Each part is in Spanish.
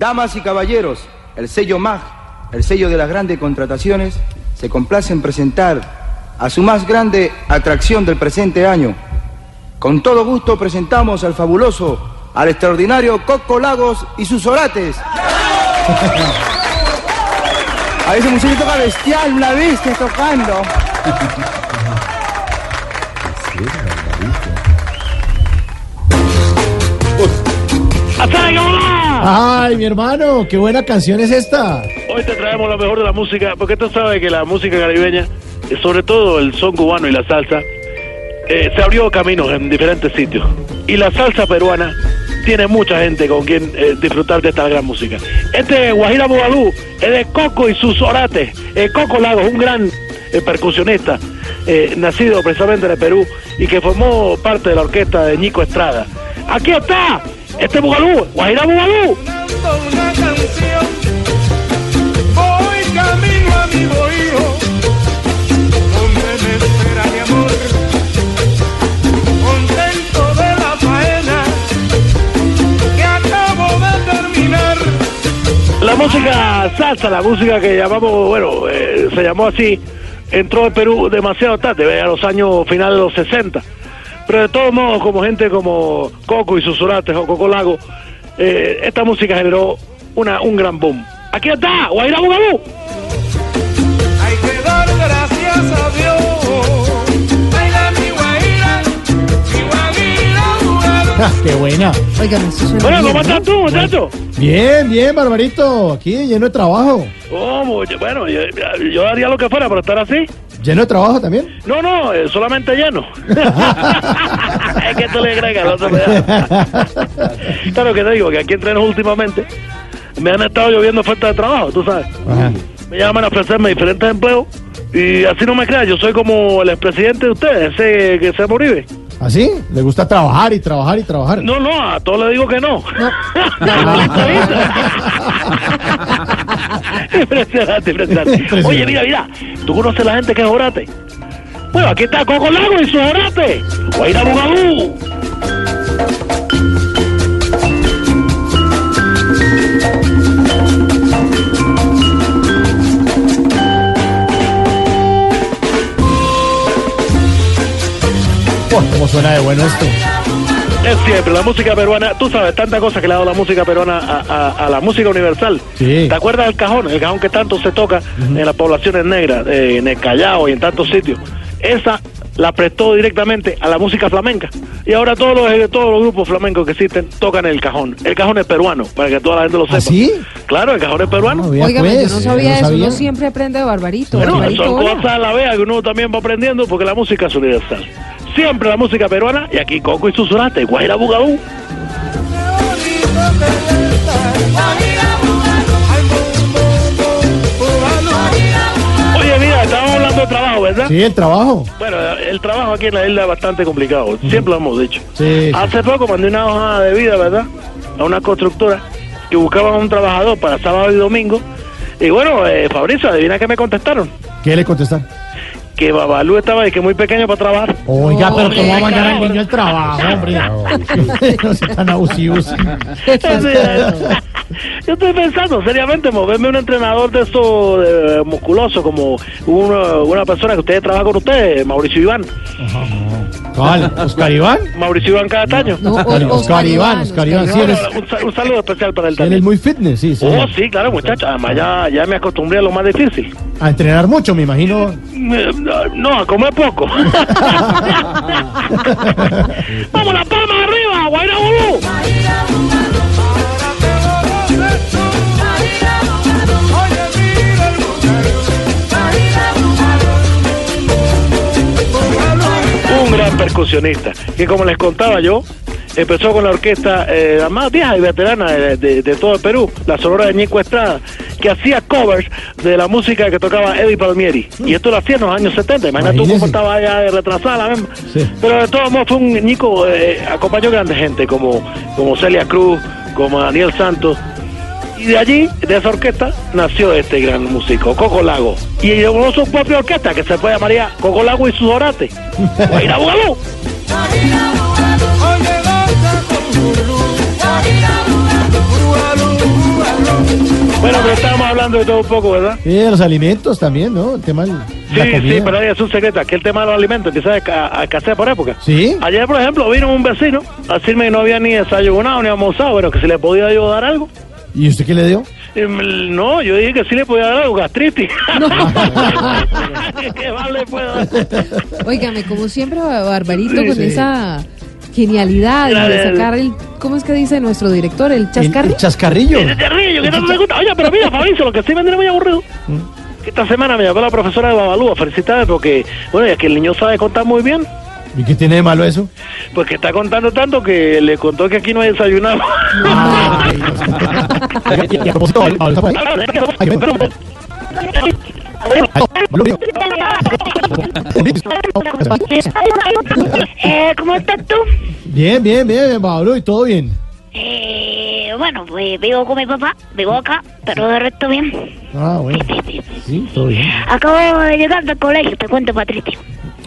Damas y caballeros, el sello MAG, el sello de las grandes contrataciones, se complace en presentar a su más grande atracción del presente año. Con todo gusto presentamos al fabuloso, al extraordinario Coco Lagos y sus orates. A ese muchacho toca bestial, una bestia tocando. Ay, mi hermano, qué buena canción es esta. Hoy te traemos lo mejor de la música, porque tú sabes que la música caribeña, eh, sobre todo el son cubano y la salsa, eh, se abrió caminos en diferentes sitios. Y la salsa peruana tiene mucha gente con quien eh, disfrutar de esta gran música. Este Guajira Bugalú es de Coco y sus orates. Eh, Coco Lagos, un gran percusionista, nacido precisamente en el Perú y que formó parte de la orquesta de Ñico Estrada. Aquí está, este Bugalú, Guajira Bugalú. una canción. Voy camino a mi bohío, donde me espera mi amor. Contento de la faena que acabo de terminar. La música salsa, la música que llamamos, bueno, eh, se llamó así, entró en Perú demasiado tarde, a los años finales de los 60. Pero de todos modos, como gente como Coco y sus orates o Coco Lago, eh, esta música generó una, un gran boom. Aquí está, Guaira Bugalú. Hay que dar gracias a Dios. Baila mi guaira, mi guaira. Ah, qué buena. Oigan, esto suena Bueno, bien, ¿cómo estás tú, muchacho? Bien, bien, Barbarito. Aquí lleno de trabajo. ¿Cómo? Bueno, yo, yo haría lo que fuera, pero estar así. Lleno de trabajo también. No, no, eh, solamente lleno. es que tú le da. Claro que te digo que aquí en Trenos últimamente me han estado lloviendo ofertas de trabajo, tú sabes. Ajá. Me llaman a ofrecerme diferentes empleos y así no me creas, yo soy como el expresidente de ustedes, ese que se moribe. ¿Así? ¿Le gusta trabajar y trabajar y trabajar? No, no, a todos le digo que no. impresionante, impresionante. Impresionante. Oye, mira, mira, ¿tú conoces la gente que es orate? Bueno, aquí está Coco Lago y su orate. Guaira Bugalú. ¿Cómo suena de bueno esto? Es siempre, la música peruana, tú sabes, tantas cosas que le ha dado la música peruana a, a- a la música universal. Sí. ¿Te acuerdas del cajón? El cajón que tanto se toca en las poblaciones negras, eh, en el Callao y en tantos sitios. Esa la prestó directamente a la música flamenca. Y ahora todos los, eh, todos los grupos flamencos que existen tocan el cajón. El cajón es peruano, para que toda la gente lo sepa. ¿Ah, sí? Claro, el cajón es peruano. No, vea, Óigame, pues, yo no sabía yo eso. sabía. Uno siempre aprende de Barbarito. Bueno, Barbarito, son hola. cosas a la vea que uno también va aprendiendo porque la música es universal. Siempre la música peruana y aquí Coco y sus orates, Guajira Bugalú. Oye, mira, estábamos hablando de trabajo, ¿verdad? Sí, el trabajo. Bueno, el trabajo aquí en la isla es bastante complicado, siempre lo hemos dicho. Sí. Hace poco mandé una hoja de vida, ¿verdad? A una constructora que buscaban un trabajador para sábado y domingo. Y bueno, eh, Fabricio, adivina que me contestaron. ¿Qué le contestan? Que Babalú estaba de que muy pequeño para trabajar. Oiga, pero ¿cómo va a mandar al niño al trabajo, hombre? no sea tan abusivos. Yo estoy pensando seriamente moverme un entrenador de esos eh, musculosos como una, una persona que ustedes trabaja con ustedes, Mauricio Iván. ¿Cuál? ¿Oscar Iván? Mauricio Iván Cataño. No, Oscar, Oscar Iván, Oscar Iván, sí, él es, Un, sa- un saludo especial para él él es también. muy fitness, sí, sí. Oh, sí, claro, muchachos. Además, ya, ya me acostumbré a lo más difícil. A entrenar mucho, me imagino. No, a comer poco. ¡Vamos, la palma arriba! ¡Guaira Bulú! Un gran gran percusionista, que como les contaba yo, empezó con la orquesta eh, la más vieja y veterana de, de- de todo el Perú, la Sonora de Ñico Estrada, que hacía covers de la música que tocaba Eddie Palmieri. Y esto lo hacía en los años 70, imagínate tú cómo estaba allá de retrasada la misma. Sí. Pero de todos modos fue un Ñico, eh, acompañó grande gente como, como Celia Cruz, como Daniel Santos. Y de allí, de esa orquesta, nació este gran músico, Coco Lago. Y llegó su propia orquesta, que se fue llamaría Coco Lago y sus orates. hablando de todo un poco, ¿verdad? Sí, de los alimentos también, ¿no? El tema de Sí, la comida. sí, pero ahí es un secreto, que el tema de los alimentos empieza a, a escasear por época. ¿Sí? Ayer, por ejemplo, vino un vecino a decirme que no había ni desayunado ni almorzado, pero que si le podía ayudar algo. ¿Y usted qué le dio? No, yo dije que sí le podía dar algo, gastritis. ¿Qué más le puedo dar? Óigame, como siempre, Barbarito, Sí, con sí. esa genialidad de el- sacar el... ¿Cómo es que dice nuestro director? ¿El El, chascarrillo? el chascarrillo. Ese terrillo, que tanto te gusta. Oye, pero mira, Fabricio, lo que sí me tiene muy aburrido. Mm. que Esta semana me llamó la profesora de Babalú a felicitarme porque, bueno, ya que el niño sabe contar muy bien, ¿Y qué tiene de malo eso? pues que está contando tanto que le contó que aquí no hay desayunado. Y, a propósito, está por ahí. Ay. Ay. Eh, ¿Cómo estás tú? Bien, bien, bien, Pablo, y todo bien. Eh, bueno, pues vivo con mi papá, vivo acá, pero de resto bien. Ah, bueno. Sí, todo bien. Acabo de llegar del colegio, te cuento, Patricio.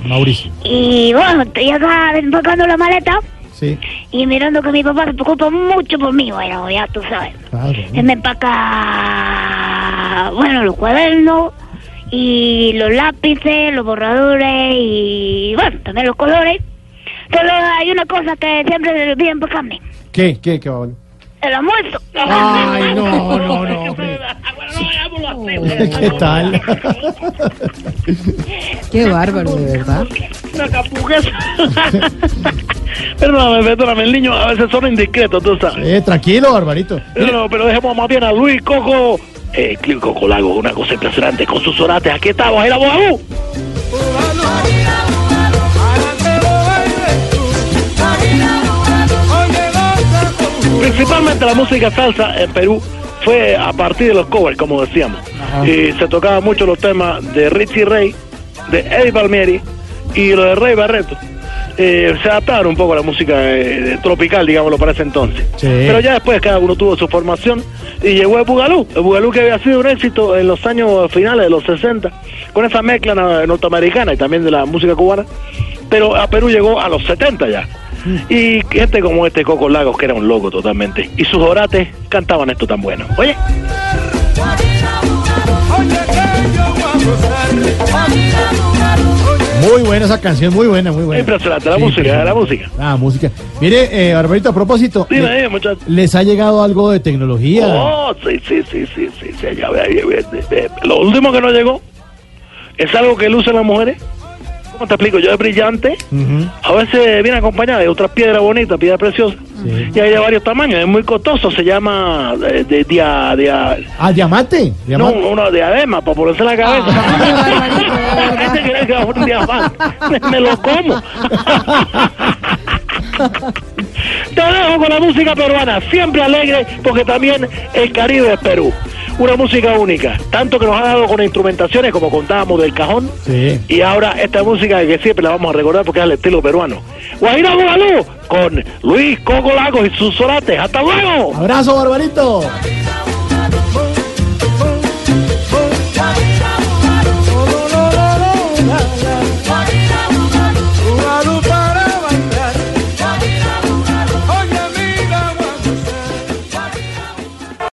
Mauricio. Y bueno, estoy acá desempacando la maleta Sí. y mirando que mi papá se preocupa mucho por mí. Bueno, ya tú sabes. Claro. Él me empaca, bueno, los cuadernos y los lápices, los borradores y, bueno, también los colores. Pero hay una cosa que siempre se le olvida. ¿Qué, qué, qué, Pablo? El almuerzo. Ay, no, no, no, hombre. ¿Qué tal? Qué bárbaro, de verdad. Una capuquesa. Perdóname, perdóname, el niño a veces son indiscretos, tú sabes. Eh, tranquilo, Barbarito. No, no, pero dejemos más bien a Luis Coco. Eh, Clio Coco Lago, una cosa impresionante con sus orates. Aquí estamos, ahí la Principalmente la música salsa en Perú fue a partir de los covers, como decíamos. Ajá. Y se tocaban mucho los temas de Richie Ray, de Eddie Palmieri y lo de Rey Barreto. Eh, se adaptaron un poco a la música eh, tropical, digámoslo, para ese entonces. Sí. Pero ya después cada uno tuvo su formación y llegó el Bugalú. El Bugalú que había sido un éxito en los años finales de los 60, con esa mezcla na- norteamericana y también de la música cubana. Pero a Perú llegó a los 70 ya. Y gente como este Coco Lagos, que era un loco totalmente. Y sus orates cantaban esto tan bueno. Oye, Muy buena esa canción, muy buena, muy buena. impresionante la Sí, música, la música. Ah, música. Mire, eh, Barbarito, a propósito, Dime, le-. ¿les ha llegado algo de tecnología? Oh, sí, sí, sí, sí, sí, sí, ya ve. Lo último que nos llegó es algo que lucen las mujeres. ¿Cómo te explico? Yo es brillante. A veces viene acompañada de otras piedras bonitas, piedras preciosas. Sí. Y hay de varios tamaños. Es muy costoso. Se llama eh, de, dia, dia- Ah, diamante. no, una diadema para ponerse la cabeza. De es un diamante. Me lo como. Te dejo con la música peruana, siempre alegre, porque también el Caribe es Perú. Una música única, tanto que nos ha dado con instrumentaciones, como contábamos del cajón, Sí. y ahora esta música que siempre la vamos a recordar porque es el estilo peruano. Guajira Bugalú con Luis Coco Lagos y sus sorates. ¡Hasta luego! Abrazo, Barbarito.